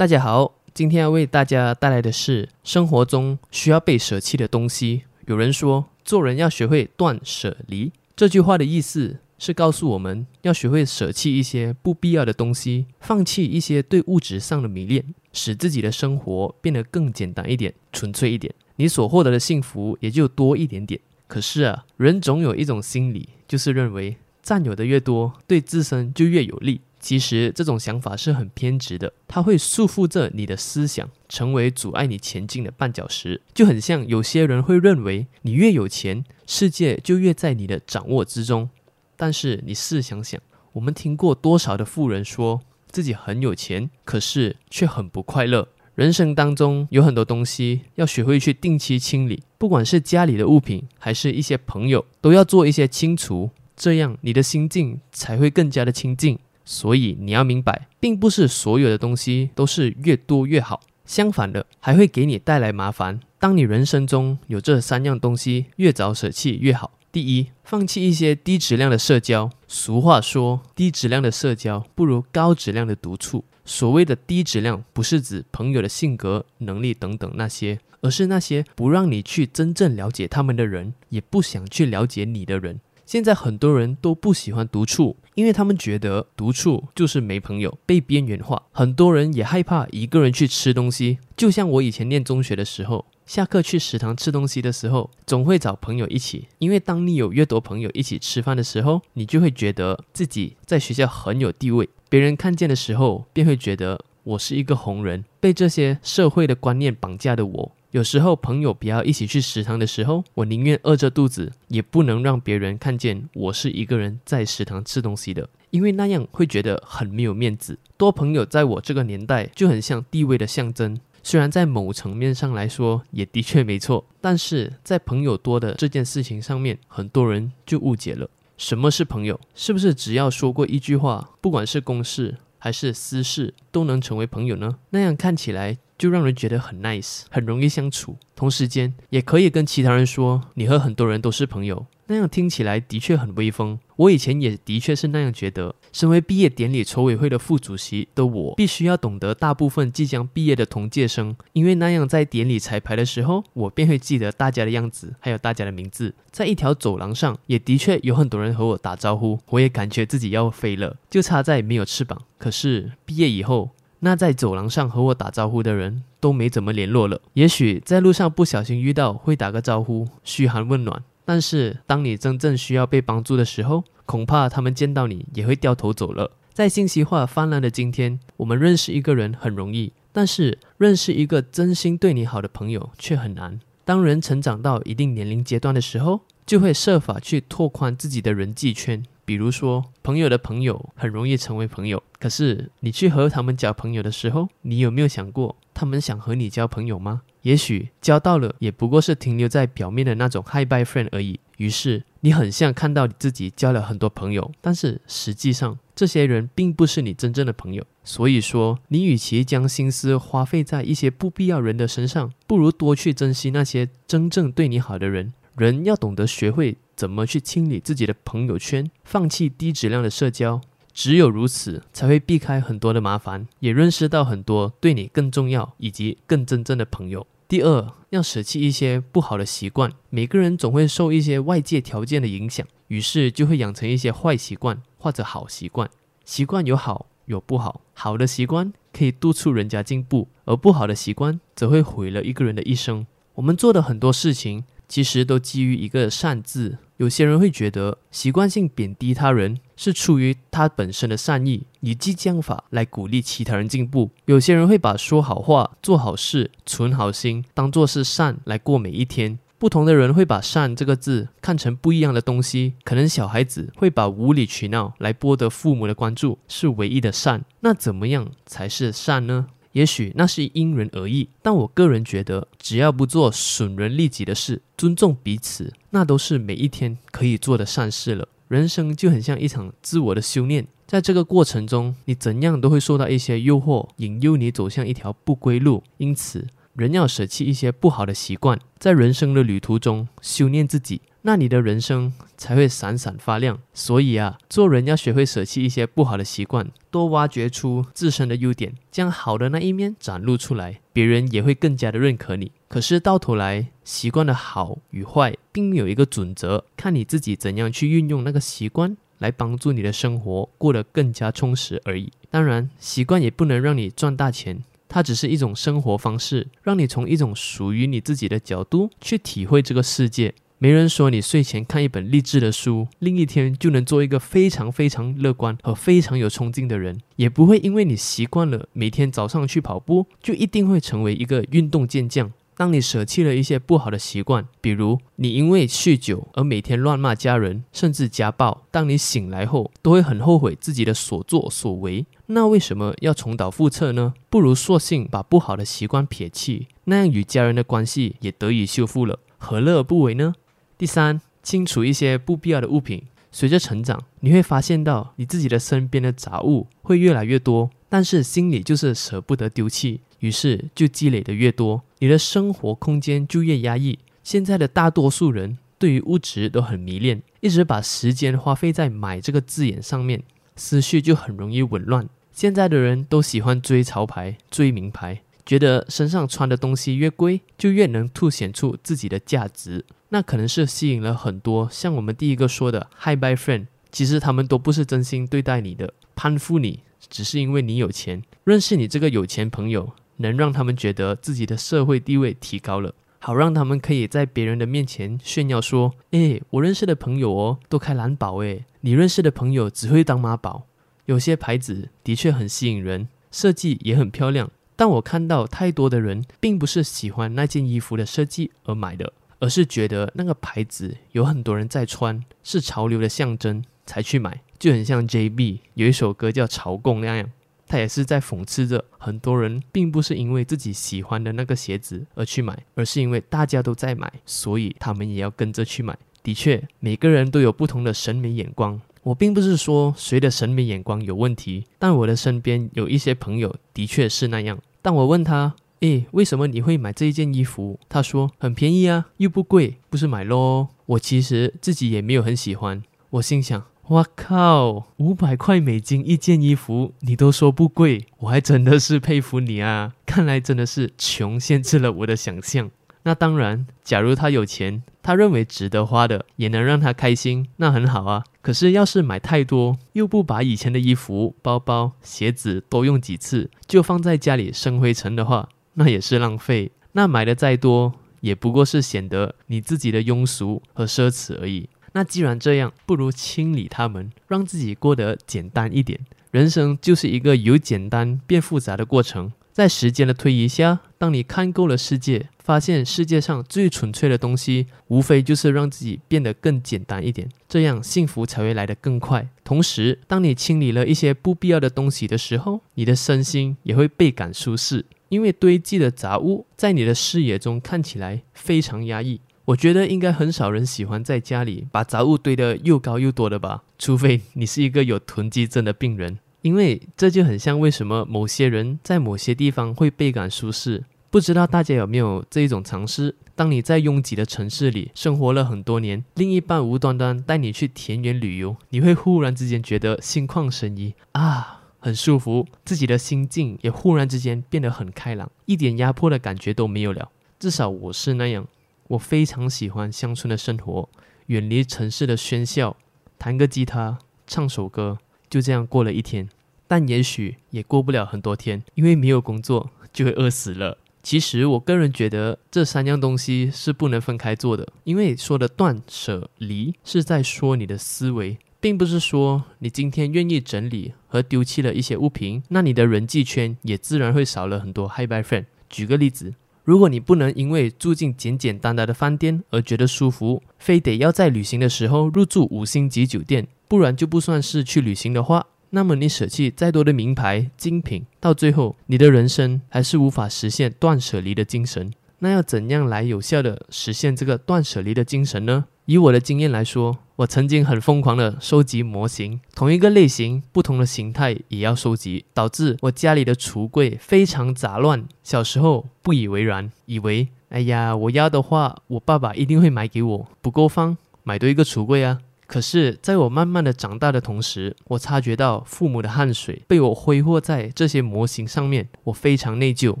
大家好，今天要为大家带来的是生活中需要被舍弃的东西。有人说，做人要学会断舍离。这句话的意思是告诉我们要学会舍弃一些不必要的东西，放弃一些对物质上的迷恋，使自己的生活变得更简单一点、纯粹一点，你所获得的幸福也就多一点点。可是啊，人总有一种心理，就是认为占有的越多，对自身就越有利。其实这种想法是很偏执的，它会束缚着你的思想，成为阻碍你前进的绊脚石。就很像有些人会认为，你越有钱，世界就越在你的掌握之中。但是你试想想，我们听过多少的富人说自己很有钱，可是却很不快乐。人生当中有很多东西要学会去定期清理，不管是家里的物品，还是一些朋友，都要做一些清除，这样你的心境才会更加的清净。所以你要明白，并不是所有的东西都是越多越好，相反的，还会给你带来麻烦。当你人生中有这三样东西，越早舍弃越好。第一，放弃一些低质量的社交。俗话说，低质量的社交不如高质量的独处。所谓的低质量，不是指朋友的性格、能力等等那些，而是那些不让你去真正了解他们的人，也不想去了解你的人。现在很多人都不喜欢独处，因为他们觉得独处就是没朋友，被边缘化。很多人也害怕一个人去吃东西，就像我以前念中学的时候，下课去食堂吃东西的时候，总会找朋友一起。因为当你有越多朋友一起吃饭的时候，你就会觉得自己在学校很有地位，别人看见的时候便会觉得我是一个红人。被这些社会的观念绑架的我。有时候朋友不要一起去食堂的时候，我宁愿饿着肚子，也不能让别人看见我是一个人在食堂吃东西的，因为那样会觉得很没有面子。多朋友在我这个年代就很像地位的象征，虽然在某层面上来说也的确没错，但是在朋友多的这件事情上面，很多人就误解了。什么是朋友，是不是只要说过一句话，不管是公事还是私事，都能成为朋友呢？那样看起来。就让人觉得很 nice，很容易相处。同时间也可以跟其他人说，你和很多人都是朋友，那样听起来的确很威风。我以前也的确是那样觉得。身为毕业典礼筹委会的副主席的我，必须要懂得大部分即将毕业的同届生，因为那样在典礼彩排的时候，我便会记得大家的样子，还有大家的名字。在一条走廊上，也的确有很多人和我打招呼，我也感觉自己要飞了，就差在没有翅膀。可是毕业以后。那在走廊上和我打招呼的人都没怎么联络了。也许在路上不小心遇到，会打个招呼，嘘寒问暖。但是当你真正需要被帮助的时候，恐怕他们见到你也会掉头走了。在信息化泛滥的今天，我们认识一个人很容易，但是认识一个真心对你好的朋友却很难。当人成长到一定年龄阶段的时候，就会设法去拓宽自己的人际圈。比如说，朋友的朋友很容易成为朋友，可是你去和他们交朋友的时候，你有没有想过，他们想和你交朋友吗？也许交到了，也不过是停留在表面的那种 high by friend 而已。于是你很像看到你自己交了很多朋友，但是实际上这些人并不是你真正的朋友。所以说，你与其将心思花费在一些不必要人的身上，不如多去珍惜那些真正对你好的人。人要懂得学会。怎么去清理自己的朋友圈，放弃低质量的社交？只有如此，才会避开很多的麻烦，也认识到很多对你更重要以及更真正的朋友。第二，要舍弃一些不好的习惯。每个人总会受一些外界条件的影响，于是就会养成一些坏习惯或者好习惯。习惯有好有不好，好的习惯可以督促人家进步，而不好的习惯则会毁了一个人的一生。我们做的很多事情。其实都基于一个善字。有些人会觉得习惯性贬低他人是出于他本身的善意，以激将法来鼓励其他人进步。有些人会把说好话、做好事、存好心当做是善来过每一天。不同的人会把善这个字看成不一样的东西。可能小孩子会把无理取闹来博得父母的关注是唯一的善。那怎么样才是善呢？也许那是因人而异，但我个人觉得，只要不做损人利己的事，尊重彼此，那都是每一天可以做的善事了。人生就很像一场自我的修炼，在这个过程中，你怎样都会受到一些诱惑，引诱你走向一条不归路。因此，人要舍弃一些不好的习惯，在人生的旅途中修炼自己，那你的人生才会闪闪发亮。所以啊，做人要学会舍弃一些不好的习惯，多挖掘出自身的优点，将好的那一面展露出来，别人也会更加的认可你。可是到头来，习惯的好与坏，并没有一个准则，看你自己怎样去运用那个习惯。来帮助你的生活过得更加充实而已。当然，习惯也不能让你赚大钱，它只是一种生活方式，让你从一种属于你自己的角度去体会这个世界。没人说你睡前看一本励志的书，另一天就能做一个非常非常乐观和非常有冲劲的人，也不会因为你习惯了每天早上去跑步，就一定会成为一个运动健将。当你舍弃了一些不好的习惯，比如你因为酗酒而每天乱骂家人，甚至家暴，当你醒来后都会很后悔自己的所作所为，那为什么要重蹈覆辙呢？不如索性把不好的习惯撇弃，那样与家人的关系也得以修复了，何乐而不为呢？第三，清除一些不必要的物品。随着成长，你会发现到你自己的身边的杂物会越来越多，但是心里就是舍不得丢弃。于是就积累的越多，你的生活空间就越压抑。现在的大多数人对于物质都很迷恋，一直把时间花费在买这个字眼上面，思绪就很容易紊乱。现在的人都喜欢追潮牌、追名牌，觉得身上穿的东西越贵，就越能凸显出自己的价值。那可能是吸引了很多像我们第一个说的 “Hi by friend”，其实他们都不是真心对待你的，攀附你只是因为你有钱，认识你这个有钱朋友。能让他们觉得自己的社会地位提高了，好让他们可以在别人的面前炫耀说：“诶，我认识的朋友哦，都开蓝宝诶，你认识的朋友只会当妈宝。”有些牌子的确很吸引人，设计也很漂亮，但我看到太多的人并不是喜欢那件衣服的设计而买的，而是觉得那个牌子有很多人在穿，是潮流的象征才去买，就很像 JB 有一首歌叫《潮共》那样。他也是在讽刺着很多人，并不是因为自己喜欢的那个鞋子而去买，而是因为大家都在买，所以他们也要跟着去买。的确，每个人都有不同的审美眼光。我并不是说谁的审美眼光有问题，但我的身边有一些朋友的确是那样。当我问他：“诶，为什么你会买这一件衣服？”他说：“很便宜啊，又不贵，不是买咯。”我其实自己也没有很喜欢。我心想。哇靠，五百块美金一件衣服，你都说不贵，我还真的是佩服你啊！看来真的是穷限制了我的想象。那当然，假如他有钱，他认为值得花的，也能让他开心，那很好啊。可是要是买太多，又不把以前的衣服、包包、鞋子多用几次，就放在家里生灰尘的话，那也是浪费。那买的再多，也不过是显得你自己的庸俗和奢侈而已。那既然这样，不如清理它们，让自己过得简单一点。人生就是一个由简单变复杂的过程。在时间的推移下，当你看够了世界，发现世界上最纯粹的东西，无非就是让自己变得更简单一点，这样幸福才会来得更快。同时，当你清理了一些不必要的东西的时候，你的身心也会倍感舒适，因为堆积的杂物在你的视野中看起来非常压抑。我觉得应该很少人喜欢在家里把杂物堆得又高又多的吧，除非你是一个有囤积症的病人，因为这就很像为什么某些人在某些地方会倍感舒适。不知道大家有没有这一种尝试？当你在拥挤的城市里生活了很多年，另一半无端端带你去田园旅游，你会忽然之间觉得心旷神怡啊，很舒服，自己的心境也忽然之间变得很开朗，一点压迫的感觉都没有了。至少我是那样。我非常喜欢乡村的生活，远离城市的喧嚣，弹个吉他，唱首歌，就这样过了一天。但也许也过不了很多天，因为没有工作就会饿死了。其实我个人觉得这三样东西是不能分开做的，因为说的断舍离是在说你的思维，并不是说你今天愿意整理和丢弃了一些物品，那你的人际圈也自然会少了很多 high by Friend。举个例子。如果你不能因为住进简简单单的饭店而觉得舒服，非得要在旅行的时候入住五星级酒店，不然就不算是去旅行的话，那么你舍弃再多的名牌精品，到最后你的人生还是无法实现断舍离的精神。那要怎样来有效的实现这个断舍离的精神呢？以我的经验来说，我曾经很疯狂的收集模型，同一个类型、不同的形态也要收集，导致我家里的橱柜非常杂乱。小时候不以为然，以为哎呀，我要的话，我爸爸一定会买给我，不够放，买多一个橱柜啊。可是，在我慢慢的长大的同时，我察觉到父母的汗水被我挥霍在这些模型上面，我非常内疚。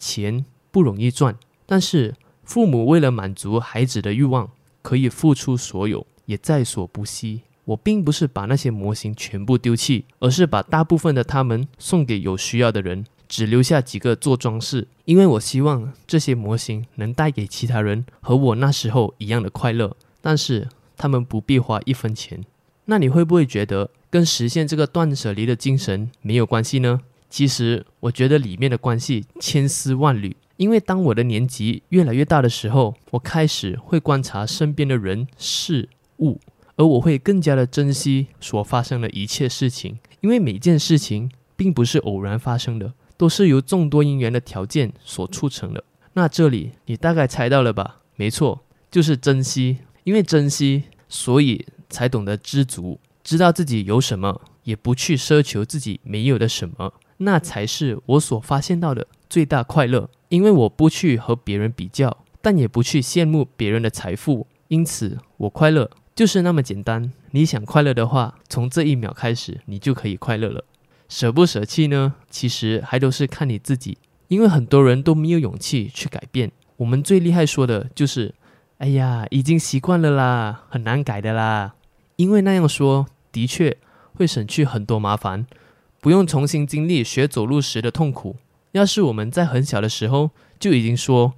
钱不容易赚，但是父母为了满足孩子的欲望，可以付出所有，也在所不惜。我并不是把那些模型全部丢弃，而是把大部分的他们送给有需要的人，只留下几个做装饰。因为我希望这些模型能带给其他人和我那时候一样的快乐，但是他们不必花一分钱。那你会不会觉得跟实现这个断舍离的精神没有关系呢？其实我觉得里面的关系千丝万缕。因为当我的年纪越来越大的时候，我开始会观察身边的人事物。而我会更加的珍惜所发生的一切事情，因为每件事情并不是偶然发生的，都是由众多因缘的条件所促成的。那这里你大概猜到了吧？没错，就是珍惜。因为珍惜，所以才懂得知足，知道自己有什么，也不去奢求自己没有的什么，那才是我所发现到的最大快乐。因为我不去和别人比较，但也不去羡慕别人的财富，因此我快乐。就是那么简单。你想快乐的话，从这一秒开始，你就可以快乐了。舍不舍弃呢？其实还都是看你自己。因为很多人都没有勇气去改变。我们最厉害说的就是：“哎呀，已经习惯了啦，很难改的啦。”因为那样说的确会省去很多麻烦，不用重新经历学走路时的痛苦。要是我们在很小的时候就已经说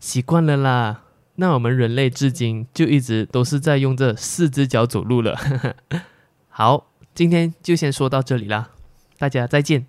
习惯了啦。那我们人类至今就一直都是在用这四只脚走路了。好，今天就先说到这里啦，大家再见。